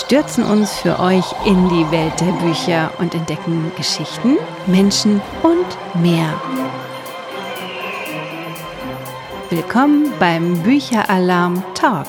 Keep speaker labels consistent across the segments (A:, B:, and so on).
A: Stürzen uns für euch in die Welt der Bücher und entdecken Geschichten, Menschen und mehr. Willkommen beim Bücheralarm Talk.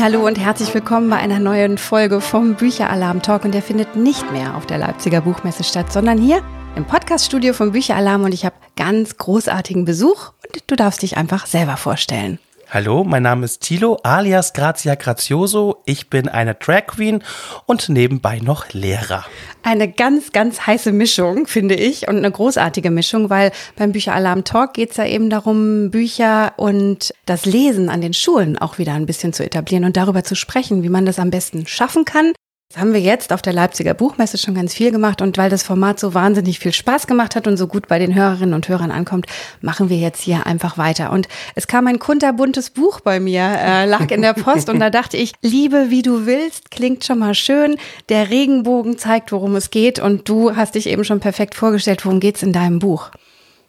A: Hallo und herzlich willkommen bei einer neuen Folge vom Bücheralarm Talk und der findet nicht mehr auf der Leipziger Buchmesse statt, sondern hier im Podcaststudio vom Bücheralarm und ich habe ganz großartigen Besuch und du darfst dich einfach selber vorstellen.
B: Hallo, mein Name ist Tilo alias Grazia Grazioso. Ich bin eine Drag Queen und nebenbei noch Lehrer.
A: Eine ganz, ganz heiße Mischung, finde ich, und eine großartige Mischung, weil beim Bücheralarm Talk geht es ja eben darum, Bücher und das Lesen an den Schulen auch wieder ein bisschen zu etablieren und darüber zu sprechen, wie man das am besten schaffen kann, das haben wir jetzt auf der Leipziger Buchmesse schon ganz viel gemacht und weil das Format so wahnsinnig viel Spaß gemacht hat und so gut bei den Hörerinnen und Hörern ankommt, machen wir jetzt hier einfach weiter. Und es kam ein kunterbuntes Buch bei mir, äh, lag in der Post und da dachte ich, Liebe, wie du willst, klingt schon mal schön. Der Regenbogen zeigt, worum es geht und du hast dich eben schon perfekt vorgestellt, worum geht's in deinem Buch?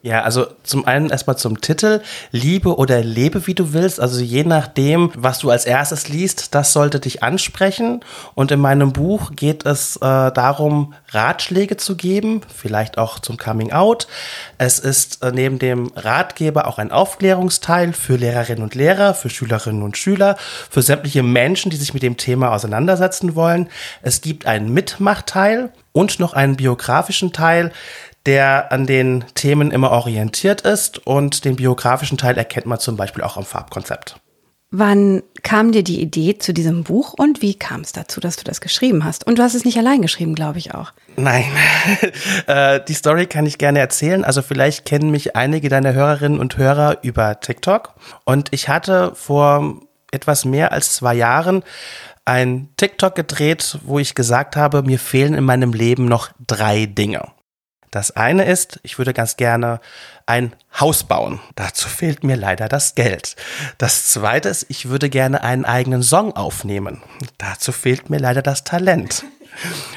B: Ja, also zum einen erstmal zum Titel, Liebe oder Lebe, wie du willst. Also je nachdem, was du als erstes liest, das sollte dich ansprechen. Und in meinem Buch geht es äh, darum, Ratschläge zu geben, vielleicht auch zum Coming Out. Es ist äh, neben dem Ratgeber auch ein Aufklärungsteil für Lehrerinnen und Lehrer, für Schülerinnen und Schüler, für sämtliche Menschen, die sich mit dem Thema auseinandersetzen wollen. Es gibt einen Mitmachteil und noch einen biografischen Teil der an den Themen immer orientiert ist und den biografischen Teil erkennt man zum Beispiel auch am Farbkonzept.
A: Wann kam dir die Idee zu diesem Buch und wie kam es dazu, dass du das geschrieben hast? Und du hast es nicht allein geschrieben, glaube ich auch.
B: Nein, äh, die Story kann ich gerne erzählen. Also vielleicht kennen mich einige deiner Hörerinnen und Hörer über TikTok. Und ich hatte vor etwas mehr als zwei Jahren ein TikTok gedreht, wo ich gesagt habe, mir fehlen in meinem Leben noch drei Dinge. Das eine ist, ich würde ganz gerne ein Haus bauen. Dazu fehlt mir leider das Geld. Das zweite ist, ich würde gerne einen eigenen Song aufnehmen. Dazu fehlt mir leider das Talent.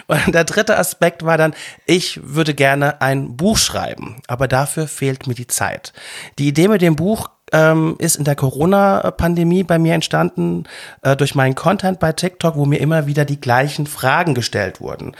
B: Und der dritte Aspekt war dann, ich würde gerne ein Buch schreiben, aber dafür fehlt mir die Zeit. Die Idee mit dem Buch ähm, ist in der Corona-Pandemie bei mir entstanden äh, durch meinen Content bei TikTok, wo mir immer wieder die gleichen Fragen gestellt wurden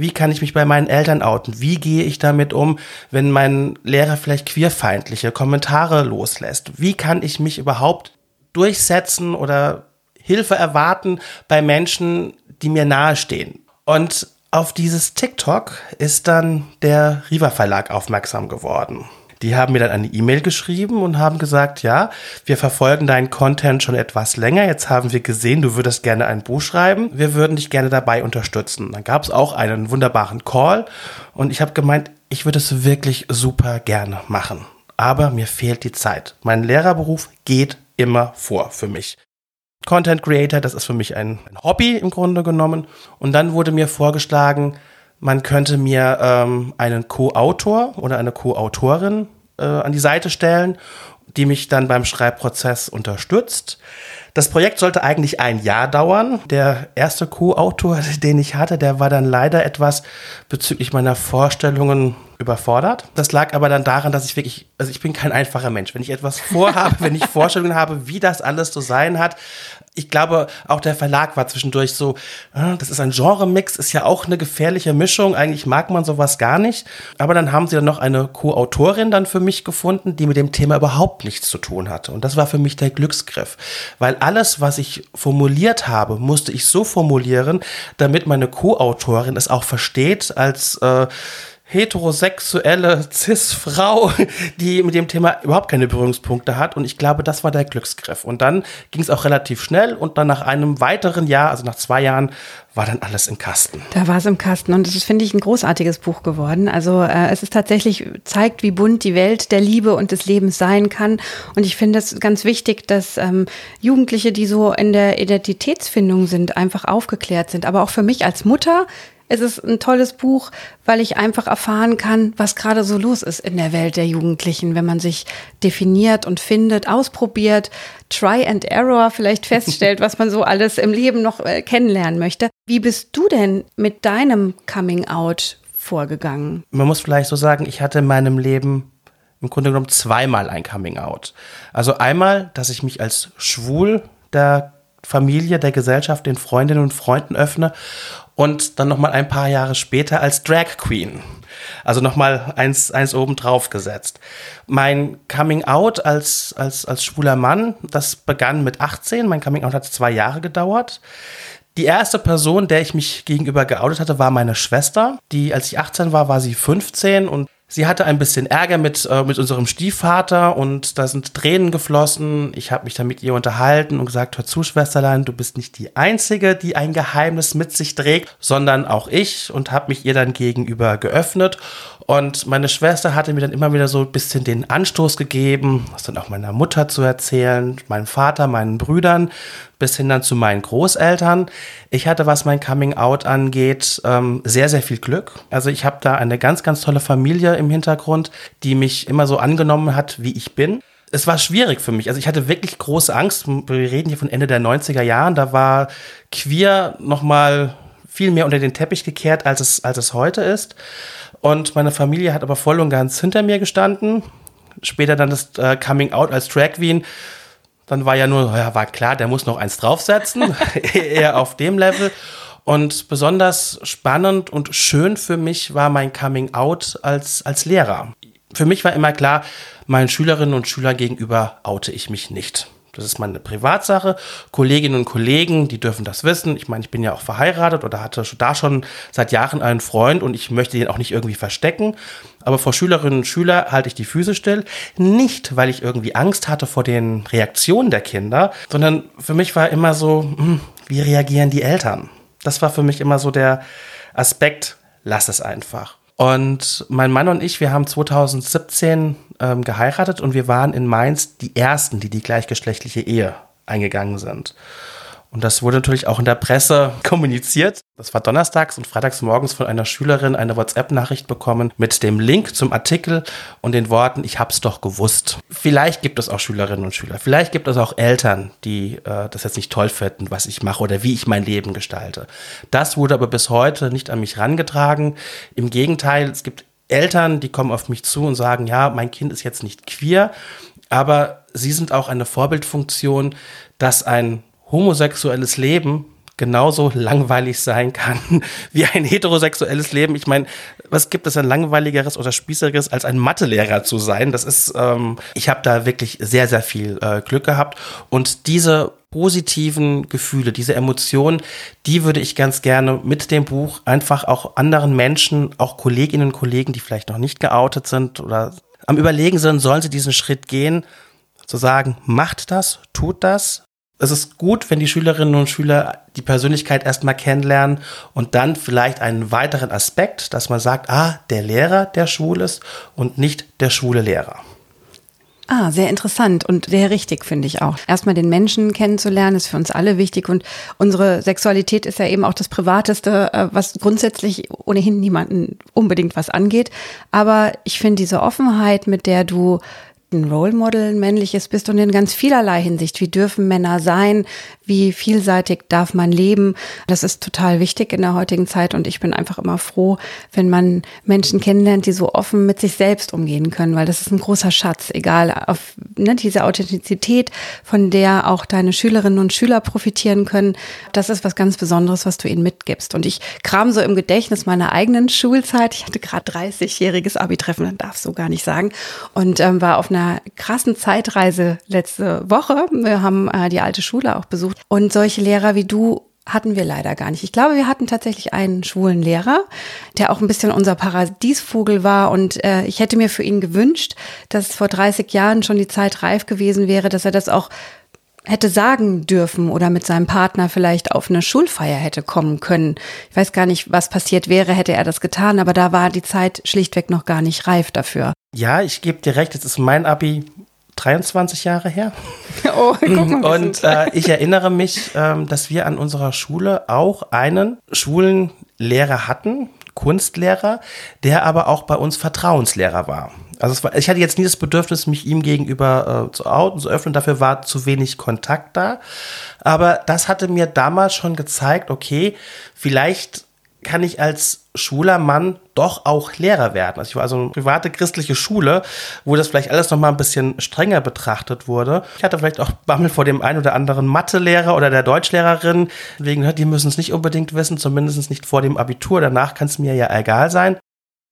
B: wie kann ich mich bei meinen Eltern outen? Wie gehe ich damit um, wenn mein Lehrer vielleicht queerfeindliche Kommentare loslässt? Wie kann ich mich überhaupt durchsetzen oder Hilfe erwarten bei Menschen, die mir nahestehen? Und auf dieses TikTok ist dann der Riva Verlag aufmerksam geworden. Die haben mir dann eine E-Mail geschrieben und haben gesagt, ja, wir verfolgen deinen Content schon etwas länger. Jetzt haben wir gesehen, du würdest gerne ein Buch schreiben. Wir würden dich gerne dabei unterstützen. Dann gab es auch einen wunderbaren Call und ich habe gemeint, ich würde es wirklich super gerne machen. Aber mir fehlt die Zeit. Mein Lehrerberuf geht immer vor für mich. Content Creator, das ist für mich ein, ein Hobby im Grunde genommen. Und dann wurde mir vorgeschlagen, man könnte mir ähm, einen Co-Autor oder eine Co-Autorin äh, an die Seite stellen, die mich dann beim Schreibprozess unterstützt. Das Projekt sollte eigentlich ein Jahr dauern. Der erste Co-Autor, den ich hatte, der war dann leider etwas bezüglich meiner Vorstellungen überfordert. Das lag aber dann daran, dass ich wirklich, also ich bin kein einfacher Mensch. Wenn ich etwas vorhabe, wenn ich Vorstellungen habe, wie das alles zu sein hat, ich glaube, auch der Verlag war zwischendurch so, ah, das ist ein Genre-Mix, ist ja auch eine gefährliche Mischung. Eigentlich mag man sowas gar nicht. Aber dann haben sie dann noch eine Co-Autorin dann für mich gefunden, die mit dem Thema überhaupt nichts zu tun hatte. Und das war für mich der Glücksgriff. Weil alles, was ich formuliert habe, musste ich so formulieren, damit meine Co-Autorin es auch versteht als, äh, heterosexuelle Cis-Frau, die mit dem Thema überhaupt keine Berührungspunkte hat. Und ich glaube, das war der Glücksgriff. Und dann ging es auch relativ schnell. Und dann nach einem weiteren Jahr, also nach zwei Jahren, war dann alles im Kasten.
A: Da war es im Kasten. Und das ist, finde ich, ein großartiges Buch geworden. Also äh, es ist tatsächlich, zeigt, wie bunt die Welt der Liebe und des Lebens sein kann. Und ich finde es ganz wichtig, dass ähm, Jugendliche, die so in der Identitätsfindung sind, einfach aufgeklärt sind. Aber auch für mich als Mutter es ist ein tolles Buch, weil ich einfach erfahren kann, was gerade so los ist in der Welt der Jugendlichen, wenn man sich definiert und findet, ausprobiert, Try and Error vielleicht feststellt, was man so alles im Leben noch äh, kennenlernen möchte. Wie bist du denn mit deinem Coming Out vorgegangen?
B: Man muss vielleicht so sagen, ich hatte in meinem Leben im Grunde genommen zweimal ein Coming Out. Also einmal, dass ich mich als schwul der Familie, der Gesellschaft, den Freundinnen und Freunden öffne und dann nochmal ein paar Jahre später als Drag Queen. Also nochmal eins, eins oben drauf gesetzt. Mein Coming Out als, als, als schwuler Mann, das begann mit 18. Mein Coming Out hat zwei Jahre gedauert. Die erste Person, der ich mich gegenüber geoutet hatte, war meine Schwester. Die, als ich 18 war, war sie 15 und Sie hatte ein bisschen Ärger mit, äh, mit unserem Stiefvater und da sind Tränen geflossen. Ich habe mich dann mit ihr unterhalten und gesagt, hör zu, Schwesterlein, du bist nicht die Einzige, die ein Geheimnis mit sich trägt, sondern auch ich und habe mich ihr dann gegenüber geöffnet. Und meine Schwester hatte mir dann immer wieder so ein bisschen den Anstoß gegeben, das dann auch meiner Mutter zu erzählen, meinem Vater, meinen Brüdern, bis hin dann zu meinen Großeltern. Ich hatte, was mein Coming Out angeht, ähm, sehr, sehr viel Glück. Also ich habe da eine ganz, ganz tolle Familie im Hintergrund, die mich immer so angenommen hat, wie ich bin es war schwierig für mich. Also ich hatte wirklich große Angst. Wir reden hier von Ende der 90er Jahren. Da war queer nochmal viel mehr unter den Teppich gekehrt, als es, als es heute ist. Und meine Familie hat aber voll und ganz hinter mir gestanden. Später dann das äh, Coming Out als Drag Queen dann war ja nur, ja, war klar, der muss noch eins draufsetzen, eher auf dem Level. Und besonders spannend und schön für mich war mein Coming Out als, als Lehrer. Für mich war immer klar, meinen Schülerinnen und Schülern gegenüber oute ich mich nicht. Das ist meine Privatsache. Kolleginnen und Kollegen, die dürfen das wissen. Ich meine, ich bin ja auch verheiratet oder hatte da schon seit Jahren einen Freund und ich möchte den auch nicht irgendwie verstecken. Aber vor Schülerinnen und Schülern halte ich die Füße still. Nicht, weil ich irgendwie Angst hatte vor den Reaktionen der Kinder, sondern für mich war immer so, hm, wie reagieren die Eltern? Das war für mich immer so der Aspekt, lass es einfach. Und mein Mann und ich, wir haben 2017 ähm, geheiratet und wir waren in Mainz die ersten, die die gleichgeschlechtliche Ehe eingegangen sind. Und das wurde natürlich auch in der Presse kommuniziert. Das war donnerstags und freitags morgens von einer Schülerin eine WhatsApp-Nachricht bekommen mit dem Link zum Artikel und den Worten, ich hab's doch gewusst. Vielleicht gibt es auch Schülerinnen und Schüler, vielleicht gibt es auch Eltern, die äh, das jetzt nicht toll finden, was ich mache oder wie ich mein Leben gestalte. Das wurde aber bis heute nicht an mich rangetragen. Im Gegenteil, es gibt Eltern, die kommen auf mich zu und sagen, ja, mein Kind ist jetzt nicht queer, aber sie sind auch eine Vorbildfunktion, dass ein homosexuelles Leben genauso langweilig sein kann wie ein heterosexuelles Leben. Ich meine, was gibt es denn langweiligeres oder spießigeres als ein Mathelehrer zu sein? Das ist, ähm, ich habe da wirklich sehr, sehr viel äh, Glück gehabt und diese positiven Gefühle, diese Emotionen, die würde ich ganz gerne mit dem Buch einfach auch anderen Menschen, auch Kolleginnen und Kollegen, die vielleicht noch nicht geoutet sind oder am Überlegen sind, sollen sie diesen Schritt gehen, zu sagen, macht das, tut das, es ist gut, wenn die Schülerinnen und Schüler die Persönlichkeit erstmal kennenlernen und dann vielleicht einen weiteren Aspekt, dass man sagt, ah, der Lehrer, der schwul ist und nicht der schwule Lehrer.
A: Ah, sehr interessant und sehr richtig, finde ich auch. Erstmal den Menschen kennenzulernen, ist für uns alle wichtig und unsere Sexualität ist ja eben auch das Privateste, äh, was grundsätzlich ohnehin niemanden unbedingt was angeht. Aber ich finde diese Offenheit, mit der du ein Role Model, männliches bist und in ganz vielerlei Hinsicht. Wie dürfen Männer sein? Wie vielseitig darf man leben? Das ist total wichtig in der heutigen Zeit und ich bin einfach immer froh, wenn man Menschen kennenlernt, die so offen mit sich selbst umgehen können, weil das ist ein großer Schatz, egal auf ne, diese Authentizität, von der auch deine Schülerinnen und Schüler profitieren können. Das ist was ganz Besonderes, was du ihnen mitgibst. Und ich kram so im Gedächtnis meiner eigenen Schulzeit. Ich hatte gerade 30-jähriges Abi-Treffen, dann darf so gar nicht sagen und ähm, war auf einer einer krassen Zeitreise letzte Woche. Wir haben äh, die alte Schule auch besucht. Und solche Lehrer wie du hatten wir leider gar nicht. Ich glaube, wir hatten tatsächlich einen schwulen Lehrer, der auch ein bisschen unser Paradiesvogel war. Und äh, ich hätte mir für ihn gewünscht, dass vor 30 Jahren schon die Zeit reif gewesen wäre, dass er das auch hätte sagen dürfen oder mit seinem Partner vielleicht auf eine Schulfeier hätte kommen können. Ich weiß gar nicht, was passiert wäre, hätte er das getan, aber da war die Zeit schlichtweg noch gar nicht reif dafür.
B: Ja, ich gebe dir recht, jetzt ist mein Abi 23 Jahre her.
A: Oh, guck mal,
B: Und äh, ich erinnere mich, ähm, dass wir an unserer Schule auch einen schwulen Lehrer hatten, Kunstlehrer, der aber auch bei uns Vertrauenslehrer war. Also war, ich hatte jetzt nie das Bedürfnis, mich ihm gegenüber äh, zu outen, zu öffnen. Dafür war zu wenig Kontakt da. Aber das hatte mir damals schon gezeigt, okay, vielleicht kann ich als schwuler Mann doch auch Lehrer werden. Also ich war also eine private christliche Schule, wo das vielleicht alles noch mal ein bisschen strenger betrachtet wurde. Ich hatte vielleicht auch Bammel vor dem einen oder anderen Mathelehrer oder der Deutschlehrerin. Wegen, die müssen es nicht unbedingt wissen, zumindest nicht vor dem Abitur. Danach kann es mir ja egal sein.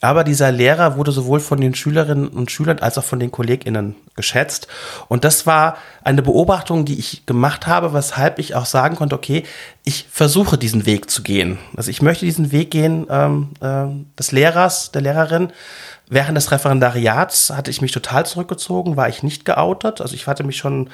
B: Aber dieser Lehrer wurde sowohl von den Schülerinnen und Schülern als auch von den KollegInnen geschätzt. Und das war eine Beobachtung, die ich gemacht habe, weshalb ich auch sagen konnte, okay, ich versuche diesen Weg zu gehen. Also ich möchte diesen Weg gehen ähm, äh, des Lehrers, der Lehrerin. Während des Referendariats hatte ich mich total zurückgezogen, war ich nicht geoutet. Also ich hatte mich schon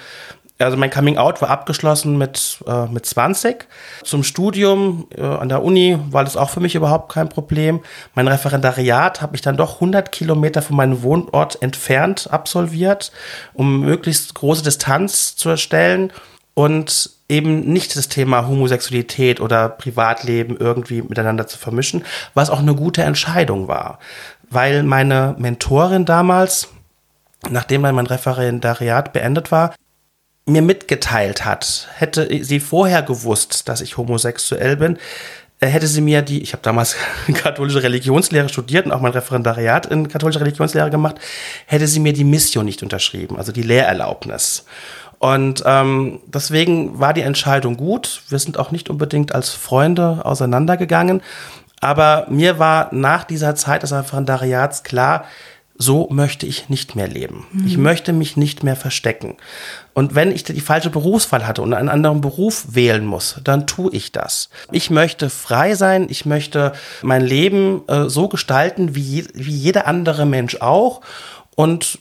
B: also mein Coming Out war abgeschlossen mit, äh, mit 20. Zum Studium äh, an der Uni war das auch für mich überhaupt kein Problem. Mein Referendariat habe ich dann doch 100 Kilometer von meinem Wohnort entfernt absolviert, um möglichst große Distanz zu erstellen und eben nicht das Thema Homosexualität oder Privatleben irgendwie miteinander zu vermischen, was auch eine gute Entscheidung war. Weil meine Mentorin damals, nachdem dann mein Referendariat beendet war, mir mitgeteilt hat, hätte sie vorher gewusst, dass ich homosexuell bin, äh, hätte sie mir die, ich habe damals katholische Religionslehre studiert und auch mein Referendariat in katholische Religionslehre gemacht, hätte sie mir die Mission nicht unterschrieben, also die Lehrerlaubnis. Und ähm, deswegen war die Entscheidung gut. Wir sind auch nicht unbedingt als Freunde auseinandergegangen. Aber mir war nach dieser Zeit des Referendariats klar, so möchte ich nicht mehr leben. Mhm. Ich möchte mich nicht mehr verstecken. Und wenn ich die falsche Berufswahl hatte und einen anderen Beruf wählen muss, dann tue ich das. Ich möchte frei sein, ich möchte mein Leben äh, so gestalten, wie, wie jeder andere Mensch auch. Und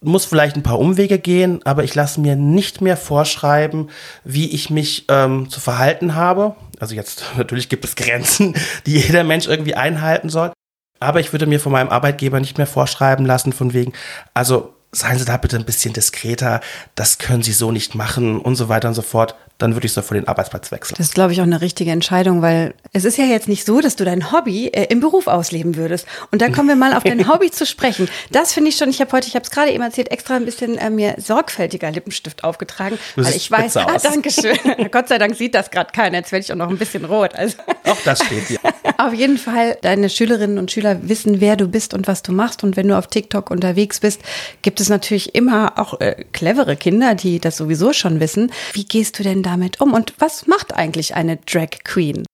B: muss vielleicht ein paar Umwege gehen, aber ich lasse mir nicht mehr vorschreiben, wie ich mich ähm, zu verhalten habe. Also jetzt natürlich gibt es Grenzen, die jeder Mensch irgendwie einhalten soll. Aber ich würde mir von meinem Arbeitgeber nicht mehr vorschreiben lassen, von wegen, also seien Sie da bitte ein bisschen diskreter, das können Sie so nicht machen und so weiter und so fort dann würde ich so vor den Arbeitsplatz wechseln.
A: Das ist, glaube ich, auch eine richtige Entscheidung, weil es ist ja jetzt nicht so, dass du dein Hobby äh, im Beruf ausleben würdest. Und da kommen wir mal auf dein Hobby zu sprechen. Das finde ich schon, ich habe heute, ich habe es gerade eben erzählt, extra ein bisschen äh, mir sorgfältiger Lippenstift aufgetragen, du weil ich weiß, ah, danke schön. Gott sei Dank sieht das gerade keiner. Jetzt werde ich auch noch ein bisschen rot. Also.
B: Auch das steht hier.
A: auf jeden Fall, deine Schülerinnen und Schüler wissen, wer du bist und was du machst. Und wenn du auf TikTok unterwegs bist, gibt es natürlich immer auch äh, clevere Kinder, die das sowieso schon wissen. Wie gehst du denn damit um? Und was macht eigentlich eine Drag Queen?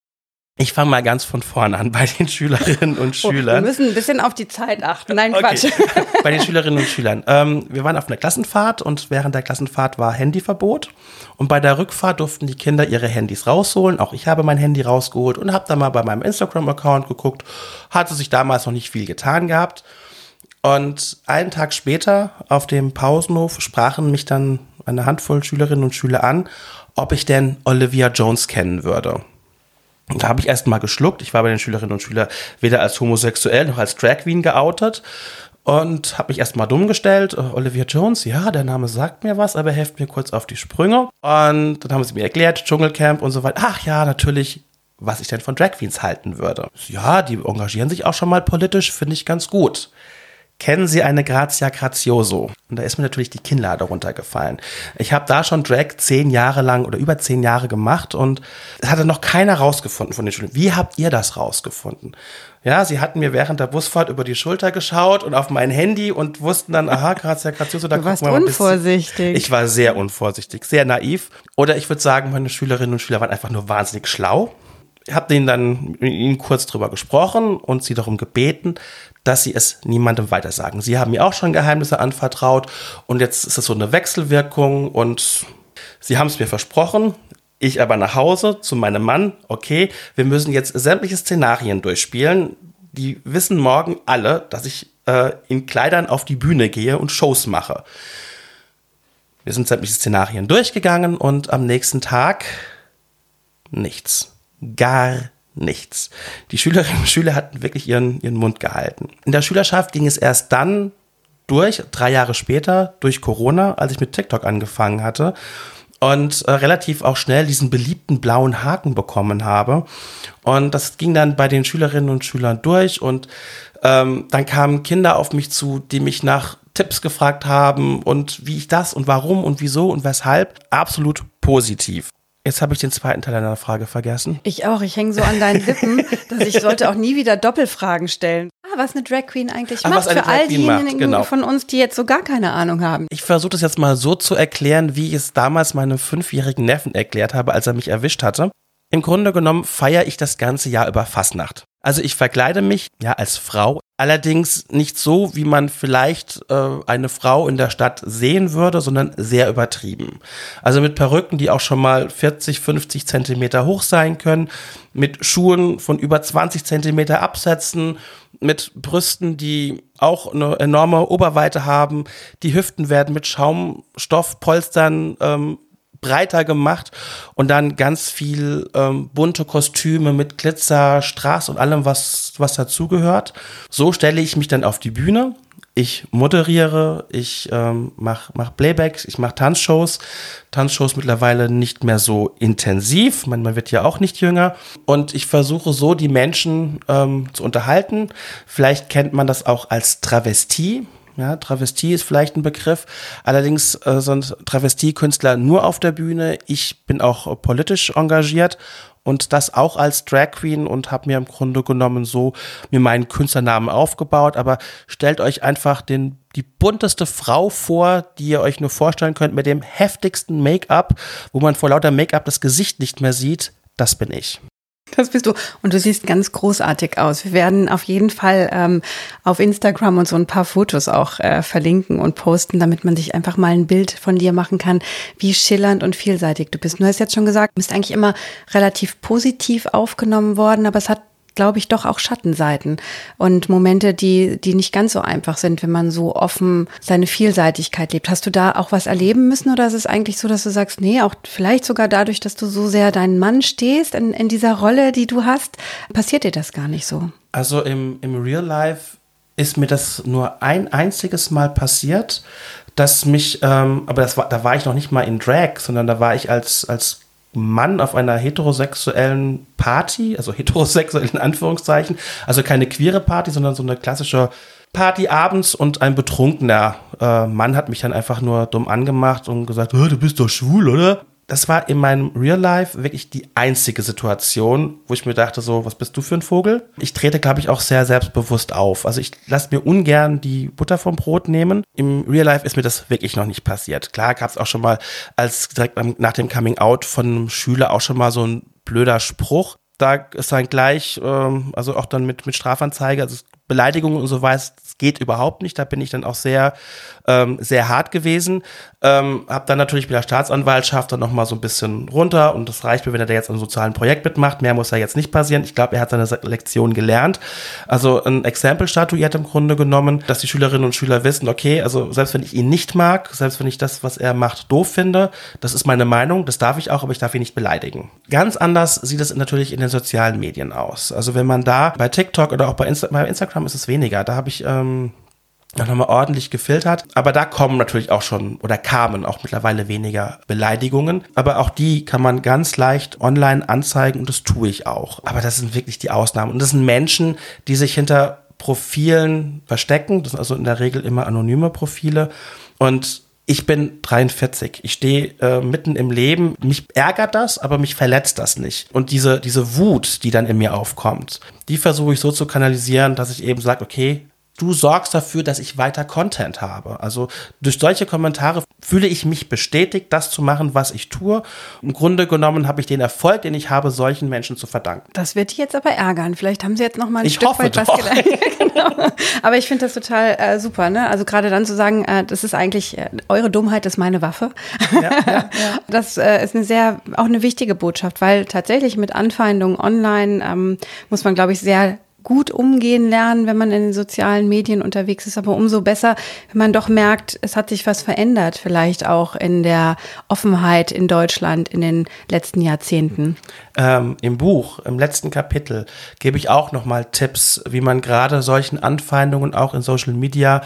B: Ich fange mal ganz von vorne an bei den Schülerinnen und Schülern.
A: Oh, wir müssen ein bisschen auf die Zeit achten. Nein, Quatsch.
B: Okay. bei den Schülerinnen und Schülern. Ähm, wir waren auf einer Klassenfahrt und während der Klassenfahrt war Handyverbot. Und bei der Rückfahrt durften die Kinder ihre Handys rausholen. Auch ich habe mein Handy rausgeholt und habe dann mal bei meinem Instagram-Account geguckt. Hatte sich damals noch nicht viel getan gehabt. Und einen Tag später auf dem Pausenhof sprachen mich dann eine Handvoll Schülerinnen und Schüler an, ob ich denn Olivia Jones kennen würde. Und da habe ich erst mal geschluckt. Ich war bei den Schülerinnen und Schülern weder als homosexuell noch als Drag Queen geoutet und habe mich erst mal dumm gestellt. Uh, Olivia Jones, ja, der Name sagt mir was, aber helft mir kurz auf die Sprünge. Und dann haben sie mir erklärt, Dschungelcamp und so weiter. Ach ja, natürlich, was ich denn von Drag Queens halten würde. Ja, die engagieren sich auch schon mal politisch, finde ich ganz gut. Kennen Sie eine Grazia Grazioso? Und da ist mir natürlich die Kinnlade runtergefallen. Ich habe da schon Drag zehn Jahre lang oder über zehn Jahre gemacht und es hatte noch keiner rausgefunden von den Schulen. Wie habt ihr das rausgefunden? Ja, sie hatten mir während der Busfahrt über die Schulter geschaut und auf mein Handy und wussten dann, aha, Grazia Grazioso, da
A: du warst unvorsichtig.
B: Ich war sehr unvorsichtig, sehr naiv. Oder ich würde sagen, meine Schülerinnen und Schüler waren einfach nur wahnsinnig schlau habe denen dann mit ihnen kurz drüber gesprochen und sie darum gebeten, dass sie es niemandem weitersagen. Sie haben mir auch schon Geheimnisse anvertraut und jetzt ist es so eine Wechselwirkung und sie haben es mir versprochen. Ich aber nach Hause zu meinem Mann, okay, wir müssen jetzt sämtliche Szenarien durchspielen. Die wissen morgen alle, dass ich äh, in Kleidern auf die Bühne gehe und Shows mache. Wir sind sämtliche Szenarien durchgegangen und am nächsten Tag nichts gar nichts. Die Schülerinnen und Schüler hatten wirklich ihren, ihren Mund gehalten. In der Schülerschaft ging es erst dann durch, drei Jahre später, durch Corona, als ich mit TikTok angefangen hatte und äh, relativ auch schnell diesen beliebten blauen Haken bekommen habe. Und das ging dann bei den Schülerinnen und Schülern durch und ähm, dann kamen Kinder auf mich zu, die mich nach Tipps gefragt haben und wie ich das und warum und wieso und weshalb. Absolut positiv. Jetzt habe ich den zweiten Teil deiner Frage vergessen.
A: Ich auch. Ich hänge so an deinen Lippen, dass ich sollte auch nie wieder Doppelfragen stellen. Ah, was eine Drag Queen eigentlich Ach, macht für all diejenigen genau. von uns, die jetzt so gar keine Ahnung haben.
B: Ich versuche das jetzt mal so zu erklären, wie ich es damals meinem fünfjährigen Neffen erklärt habe, als er mich erwischt hatte. Im Grunde genommen feiere ich das ganze Jahr über Fastnacht. Also ich verkleide mich ja als Frau, allerdings nicht so, wie man vielleicht äh, eine Frau in der Stadt sehen würde, sondern sehr übertrieben. Also mit Perücken, die auch schon mal 40, 50 Zentimeter hoch sein können, mit Schuhen von über 20 Zentimeter Absätzen, mit Brüsten, die auch eine enorme Oberweite haben. Die Hüften werden mit Schaumstoffpolstern ähm, breiter gemacht und dann ganz viel ähm, bunte Kostüme mit Glitzer, Straß und allem, was, was dazugehört. So stelle ich mich dann auf die Bühne. Ich moderiere, ich ähm, mache mach Playbacks, ich mache Tanzshows. Tanzshows mittlerweile nicht mehr so intensiv, man, man wird ja auch nicht jünger. Und ich versuche so die Menschen ähm, zu unterhalten. Vielleicht kennt man das auch als Travestie. Ja, Travestie ist vielleicht ein Begriff. Allerdings äh, sind Travestiekünstler nur auf der Bühne. Ich bin auch politisch engagiert und das auch als Drag Queen und habe mir im Grunde genommen so mir meinen Künstlernamen aufgebaut. Aber stellt euch einfach den die bunteste Frau vor, die ihr euch nur vorstellen könnt, mit dem heftigsten Make-up, wo man vor lauter Make-up das Gesicht nicht mehr sieht. Das bin ich.
A: Das bist du. Und du siehst ganz großartig aus. Wir werden auf jeden Fall ähm, auf Instagram und so ein paar Fotos auch äh, verlinken und posten, damit man sich einfach mal ein Bild von dir machen kann, wie schillernd und vielseitig du bist. Du hast jetzt schon gesagt, du bist eigentlich immer relativ positiv aufgenommen worden, aber es hat glaube ich, doch auch Schattenseiten und Momente, die, die nicht ganz so einfach sind, wenn man so offen seine Vielseitigkeit lebt. Hast du da auch was erleben müssen oder ist es eigentlich so, dass du sagst, nee, auch vielleicht sogar dadurch, dass du so sehr deinen Mann stehst in, in dieser Rolle, die du hast, passiert dir das gar nicht so?
B: Also im, im Real Life ist mir das nur ein einziges Mal passiert, dass mich, ähm, aber das war, da war ich noch nicht mal in Drag, sondern da war ich als, als Mann auf einer heterosexuellen Party, also heterosexuell in Anführungszeichen, also keine queere Party, sondern so eine klassische Party abends und ein betrunkener äh, Mann hat mich dann einfach nur dumm angemacht und gesagt, du bist doch schwul, oder? Das war in meinem Real Life wirklich die einzige Situation, wo ich mir dachte, so, was bist du für ein Vogel? Ich trete, glaube ich, auch sehr selbstbewusst auf. Also ich lasse mir ungern die Butter vom Brot nehmen. Im Real Life ist mir das wirklich noch nicht passiert. Klar gab es auch schon mal, als direkt nach dem Coming Out von einem Schüler auch schon mal so ein blöder Spruch. Da ist dann gleich, ähm, also auch dann mit, mit Strafanzeige, also Beleidigungen und so weiter, geht überhaupt nicht. Da bin ich dann auch sehr, ähm, sehr hart gewesen. Ähm, hab dann natürlich mit der Staatsanwaltschaft dann nochmal so ein bisschen runter und das reicht mir, wenn er da jetzt an sozialen Projekt mitmacht. Mehr muss ja jetzt nicht passieren. Ich glaube, er hat seine Lektion gelernt. Also ein Exempel statuiert im Grunde genommen, dass die Schülerinnen und Schüler wissen, okay, also selbst wenn ich ihn nicht mag, selbst wenn ich das, was er macht, doof finde, das ist meine Meinung, das darf ich auch, aber ich darf ihn nicht beleidigen. Ganz anders sieht es natürlich in den sozialen Medien aus. Also wenn man da bei TikTok oder auch bei, Insta bei Instagram ist es weniger. Da habe ich ähm, nochmal ordentlich gefiltert. Aber da kommen natürlich auch schon oder kamen auch mittlerweile weniger Beleidigungen. Aber auch die kann man ganz leicht online anzeigen und das tue ich auch. Aber das sind wirklich die Ausnahmen. Und das sind Menschen, die sich hinter Profilen verstecken. Das sind also in der Regel immer anonyme Profile. Und ich bin 43. Ich stehe äh, mitten im Leben. Mich ärgert das, aber mich verletzt das nicht. Und diese, diese Wut, die dann in mir aufkommt, die versuche ich so zu kanalisieren, dass ich eben sage, okay, du sorgst dafür, dass ich weiter Content habe. Also durch solche Kommentare fühle ich mich bestätigt, das zu machen, was ich tue. Im Grunde genommen habe ich den Erfolg, den ich habe, solchen Menschen zu verdanken.
A: Das wird dich jetzt aber ärgern. Vielleicht haben sie jetzt noch mal ein
B: ich Stück weit was gelernt.
A: genau. Aber ich finde das total äh, super. Ne? Also gerade dann zu sagen, äh, das ist eigentlich äh, eure Dummheit ist meine Waffe. Ja, ja, ja. Das äh, ist eine sehr auch eine wichtige Botschaft, weil tatsächlich mit Anfeindungen online ähm, muss man, glaube ich, sehr gut umgehen lernen, wenn man in den sozialen Medien unterwegs ist, aber umso besser, wenn man doch merkt, es hat sich was verändert, vielleicht auch in der Offenheit in Deutschland in den letzten Jahrzehnten.
B: Ähm, Im Buch, im letzten Kapitel, gebe ich auch nochmal Tipps, wie man gerade solchen Anfeindungen auch in Social Media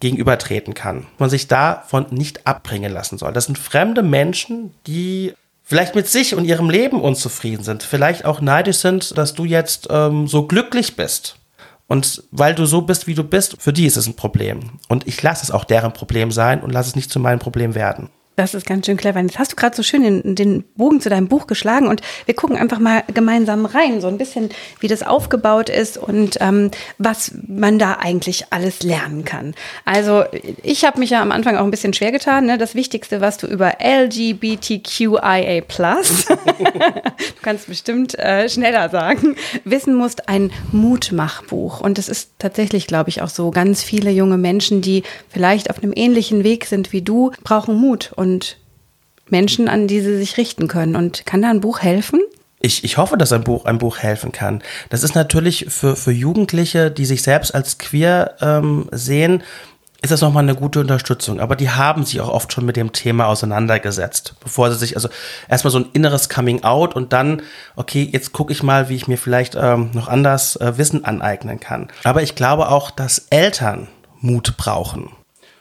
B: gegenübertreten kann. Man sich davon nicht abbringen lassen soll. Das sind fremde Menschen, die vielleicht mit sich und ihrem Leben unzufrieden sind, vielleicht auch neidisch sind, dass du jetzt ähm, so glücklich bist. Und weil du so bist, wie du bist, für die ist es ein Problem. Und ich lasse es auch deren Problem sein und lasse es nicht zu meinem Problem werden.
A: Das ist ganz schön clever. Jetzt hast du gerade so schön den, den, Bogen zu deinem Buch geschlagen und wir gucken einfach mal gemeinsam rein, so ein bisschen, wie das aufgebaut ist und ähm, was man da eigentlich alles lernen kann. Also ich habe mich ja am Anfang auch ein bisschen schwer getan. Ne? Das Wichtigste, was du über LGBTQIA+, du kannst bestimmt äh, schneller sagen, wissen musst, ein Mutmachbuch. Und es ist tatsächlich, glaube ich, auch so, ganz viele junge Menschen, die vielleicht auf einem ähnlichen Weg sind wie du, brauchen Mut und und Menschen, an die sie sich richten können. Und kann da ein Buch helfen?
B: Ich, ich hoffe, dass ein Buch, ein Buch helfen kann. Das ist natürlich für, für Jugendliche, die sich selbst als queer ähm, sehen, ist das nochmal eine gute Unterstützung. Aber die haben sich auch oft schon mit dem Thema auseinandergesetzt, bevor sie sich, also erstmal so ein inneres Coming Out und dann, okay, jetzt gucke ich mal, wie ich mir vielleicht ähm, noch anders äh, Wissen aneignen kann. Aber ich glaube auch, dass Eltern Mut brauchen.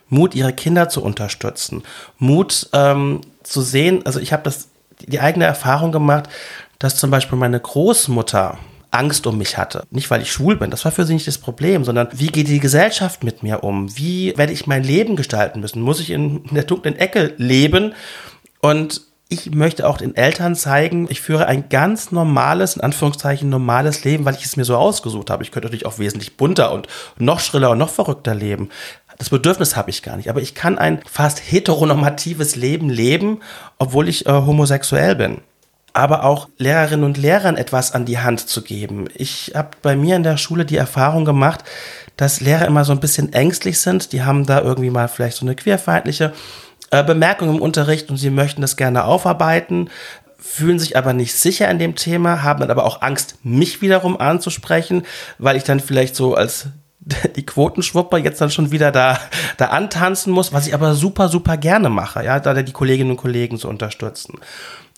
B: Mut, ihre Kinder zu unterstützen, Mut ähm, zu sehen. Also ich habe das die eigene Erfahrung gemacht, dass zum Beispiel meine Großmutter Angst um mich hatte. Nicht, weil ich schwul bin, das war für sie nicht das Problem, sondern wie geht die Gesellschaft mit mir um? Wie werde ich mein Leben gestalten müssen? Muss ich in der dunklen Ecke leben? Und ich möchte auch den Eltern zeigen, ich führe ein ganz normales, in Anführungszeichen normales Leben, weil ich es mir so ausgesucht habe. Ich könnte natürlich auch wesentlich bunter und noch schriller und noch verrückter leben. Das Bedürfnis habe ich gar nicht. Aber ich kann ein fast heteronormatives Leben leben, obwohl ich äh, homosexuell bin aber auch Lehrerinnen und Lehrern etwas an die Hand zu geben. Ich habe bei mir in der Schule die Erfahrung gemacht, dass Lehrer immer so ein bisschen ängstlich sind. Die haben da irgendwie mal vielleicht so eine queerfeindliche äh, Bemerkung im Unterricht und sie möchten das gerne aufarbeiten, fühlen sich aber nicht sicher in dem Thema, haben dann aber auch Angst, mich wiederum anzusprechen, weil ich dann vielleicht so als die Quotenschwupper jetzt dann schon wieder da, da antanzen muss, was ich aber super, super gerne mache, ja, da die Kolleginnen und Kollegen zu unterstützen.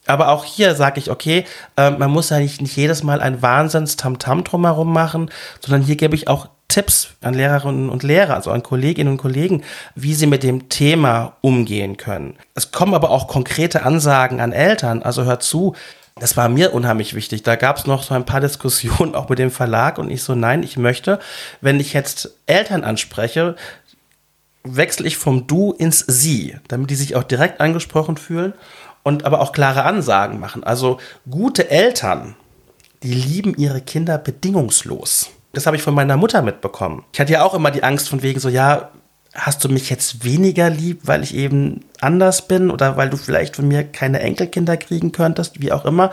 B: Aber auch hier sage ich, okay, äh, man muss ja nicht, nicht jedes Mal ein Wahnsinns-Tamtam drumherum machen, sondern hier gebe ich auch Tipps an Lehrerinnen und Lehrer, also an Kolleginnen und Kollegen, wie sie mit dem Thema umgehen können. Es kommen aber auch konkrete Ansagen an Eltern, also hört zu, das war mir unheimlich wichtig. Da gab es noch so ein paar Diskussionen auch mit dem Verlag und ich so, nein, ich möchte, wenn ich jetzt Eltern anspreche, wechsle ich vom Du ins Sie, damit die sich auch direkt angesprochen fühlen und aber auch klare Ansagen machen. Also gute Eltern, die lieben ihre Kinder bedingungslos. Das habe ich von meiner Mutter mitbekommen. Ich hatte ja auch immer die Angst von wegen so, ja, hast du mich jetzt weniger lieb, weil ich eben anders bin oder weil du vielleicht von mir keine Enkelkinder kriegen könntest, wie auch immer.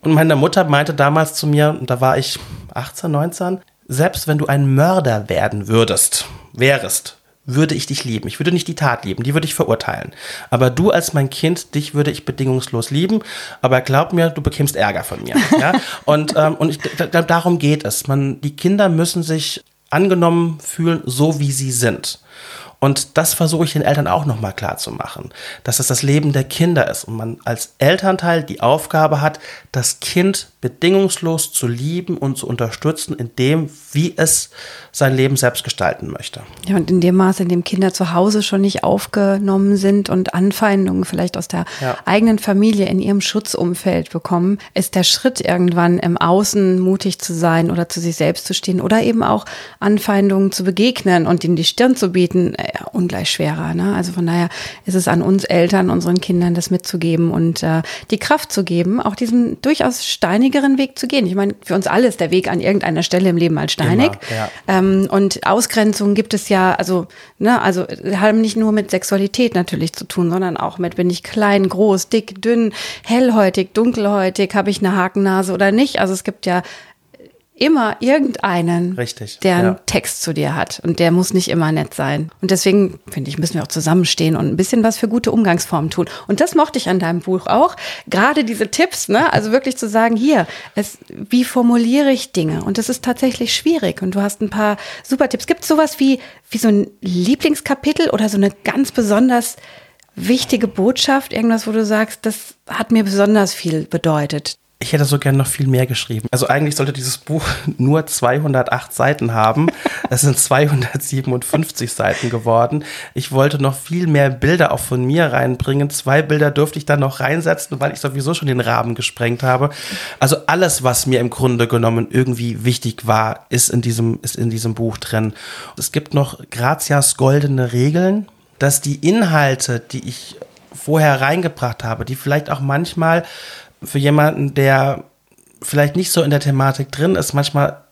B: Und meine Mutter meinte damals zu mir, und da war ich 18, 19, selbst wenn du ein Mörder werden würdest, wärest, würde ich dich lieben. Ich würde nicht die Tat lieben, die würde ich verurteilen. Aber du als mein Kind, dich würde ich bedingungslos lieben. Aber glaub mir, du bekämst Ärger von mir. Ja? und ähm, und ich, darum geht es. Man, die Kinder müssen sich angenommen fühlen, so wie sie sind. Und das versuche ich den Eltern auch nochmal klar zu machen, dass es das Leben der Kinder ist und man als Elternteil die Aufgabe hat, das Kind bedingungslos zu lieben und zu unterstützen in dem, wie es sein Leben selbst gestalten möchte.
A: Ja, und in dem Maße, in dem Kinder zu Hause schon nicht aufgenommen sind und Anfeindungen vielleicht aus der ja. eigenen Familie in ihrem Schutzumfeld bekommen, ist der Schritt irgendwann im Außen mutig zu sein oder zu sich selbst zu stehen oder eben auch Anfeindungen zu begegnen und ihnen die Stirn zu bieten, äh, ungleich schwerer. Ne? Also von daher ist es an uns Eltern, unseren Kindern das mitzugeben und äh, die Kraft zu geben, auch diesen durchaus steinigeren Weg zu gehen. Ich meine, für uns alle ist der Weg an irgendeiner Stelle im Leben als steinig. Immer, ja. ähm, und Ausgrenzungen gibt es ja, also, ne, also haben nicht nur mit Sexualität natürlich zu tun, sondern auch mit, bin ich klein, groß, dick, dünn, hellhäutig, dunkelhäutig, habe ich eine Hakennase oder nicht. Also es gibt ja immer irgendeinen,
B: Richtig,
A: der einen ja. Text zu dir hat. Und der muss nicht immer nett sein. Und deswegen, finde ich, müssen wir auch zusammenstehen und ein bisschen was für gute Umgangsformen tun. Und das mochte ich an deinem Buch auch. Gerade diese Tipps, ne? Also wirklich zu sagen, hier, es, wie formuliere ich Dinge? Und das ist tatsächlich schwierig. Und du hast ein paar super Tipps. Gibt es sowas wie, wie so ein Lieblingskapitel oder so eine ganz besonders wichtige Botschaft? Irgendwas, wo du sagst, das hat mir besonders viel bedeutet
B: ich hätte so gerne noch viel mehr geschrieben. Also eigentlich sollte dieses Buch nur 208 Seiten haben. Es sind 257 Seiten geworden. Ich wollte noch viel mehr Bilder auch von mir reinbringen. Zwei Bilder durfte ich dann noch reinsetzen, weil ich sowieso schon den Rahmen gesprengt habe. Also alles, was mir im Grunde genommen irgendwie wichtig war, ist in diesem, ist in diesem Buch drin. Es gibt noch Grazias goldene Regeln, dass die Inhalte, die ich vorher reingebracht habe, die vielleicht auch manchmal für jemanden, der vielleicht nicht so in der Thematik drin ist, manchmal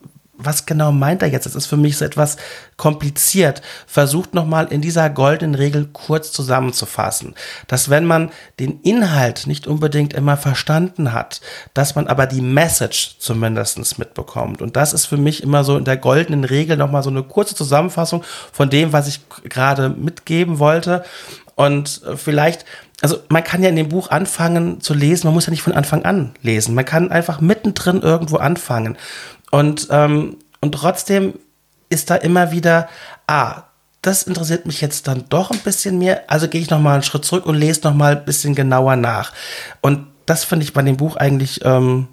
B: was genau meint er jetzt? Das ist für mich so etwas kompliziert. Versucht nochmal in dieser goldenen Regel kurz zusammenzufassen, dass wenn man den Inhalt nicht unbedingt immer verstanden hat, dass man aber die Message zumindest mitbekommt. Und das ist für mich immer so in der goldenen Regel nochmal so eine kurze Zusammenfassung von dem, was ich gerade mitgeben wollte. Und vielleicht also man kann ja in dem Buch anfangen zu lesen, man muss ja nicht von Anfang an lesen. Man kann einfach mittendrin irgendwo anfangen. Und, ähm, und trotzdem ist da immer wieder, ah, das interessiert mich jetzt dann doch ein bisschen mehr. Also gehe ich noch mal einen Schritt zurück und lese noch mal ein bisschen genauer nach. Und das finde ich bei dem Buch eigentlich ähm,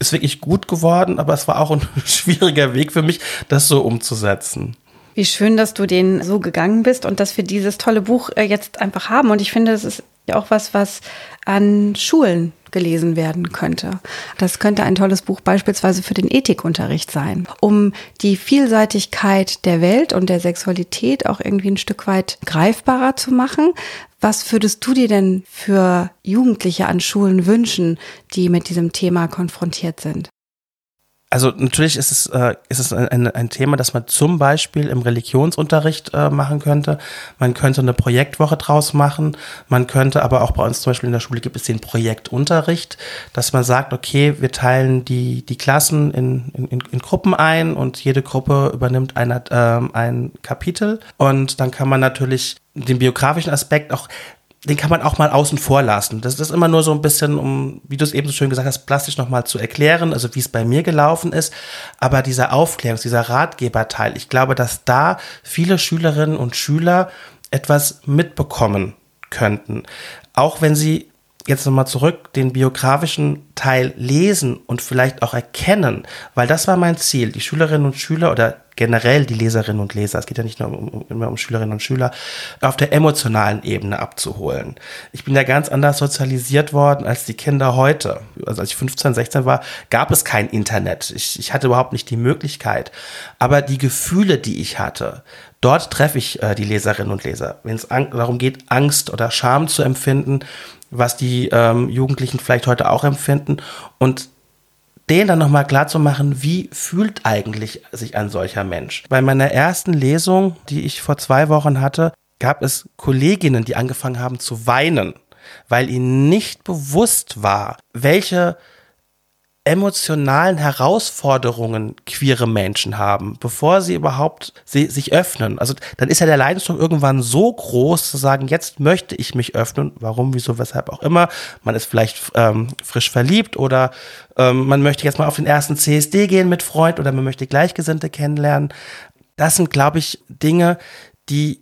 B: ist wirklich gut geworden, aber es war auch ein schwieriger Weg für mich, das so umzusetzen.
A: Wie schön, dass du den so gegangen bist und dass wir dieses tolle Buch äh, jetzt einfach haben. Und ich finde, es ist ja auch was, was an Schulen gelesen werden könnte. Das könnte ein tolles Buch beispielsweise für den Ethikunterricht sein, um die Vielseitigkeit der Welt und der Sexualität auch irgendwie ein Stück weit greifbarer zu machen. Was würdest du dir denn für Jugendliche an Schulen wünschen, die mit diesem Thema konfrontiert sind?
B: Also natürlich ist es, äh, ist es ein, ein, Thema, das man zum Beispiel im Religionsunterricht äh, machen könnte. Man könnte eine Projektwoche draus machen. Man könnte aber auch bei uns zum Beispiel in der Schule gibt es den Projektunterricht, dass man sagt, okay, wir teilen die, die Klassen in, in, in Gruppen ein und jede Gruppe übernimmt eine, äh, ein Kapitel. Und dann kann man natürlich den biografischen Aspekt auch den kann man auch mal außen vor lassen. Das ist immer nur so ein bisschen, um, wie du es eben so schön gesagt hast, plastisch nochmal zu erklären, also wie es bei mir gelaufen ist. Aber dieser Aufklärungs-, dieser Ratgeberteil, ich glaube, dass da viele Schülerinnen und Schüler etwas mitbekommen könnten. Auch wenn sie jetzt nochmal zurück den biografischen Teil lesen und vielleicht auch erkennen, weil das war mein Ziel, die Schülerinnen und Schüler oder generell die Leserinnen und Leser, es geht ja nicht nur um, um, immer um Schülerinnen und Schüler, auf der emotionalen Ebene abzuholen. Ich bin ja ganz anders sozialisiert worden als die Kinder heute. Also als ich 15, 16 war, gab es kein Internet. Ich, ich hatte überhaupt nicht die Möglichkeit. Aber die Gefühle, die ich hatte, dort treffe ich äh, die Leserinnen und Leser. Wenn es darum geht, Angst oder Scham zu empfinden, was die ähm, Jugendlichen vielleicht heute auch empfinden und denen dann nochmal klar zu machen, wie fühlt eigentlich sich ein solcher Mensch. Bei meiner ersten Lesung, die ich vor zwei Wochen hatte, gab es Kolleginnen, die angefangen haben zu weinen, weil ihnen nicht bewusst war, welche emotionalen Herausforderungen queere Menschen haben, bevor sie überhaupt sie, sich öffnen. Also dann ist ja der Leidensdruck irgendwann so groß zu sagen, jetzt möchte ich mich öffnen. Warum, wieso, weshalb auch immer. Man ist vielleicht ähm, frisch verliebt oder ähm, man möchte jetzt mal auf den ersten CSD gehen mit Freund oder man möchte Gleichgesinnte kennenlernen. Das sind, glaube ich, Dinge, die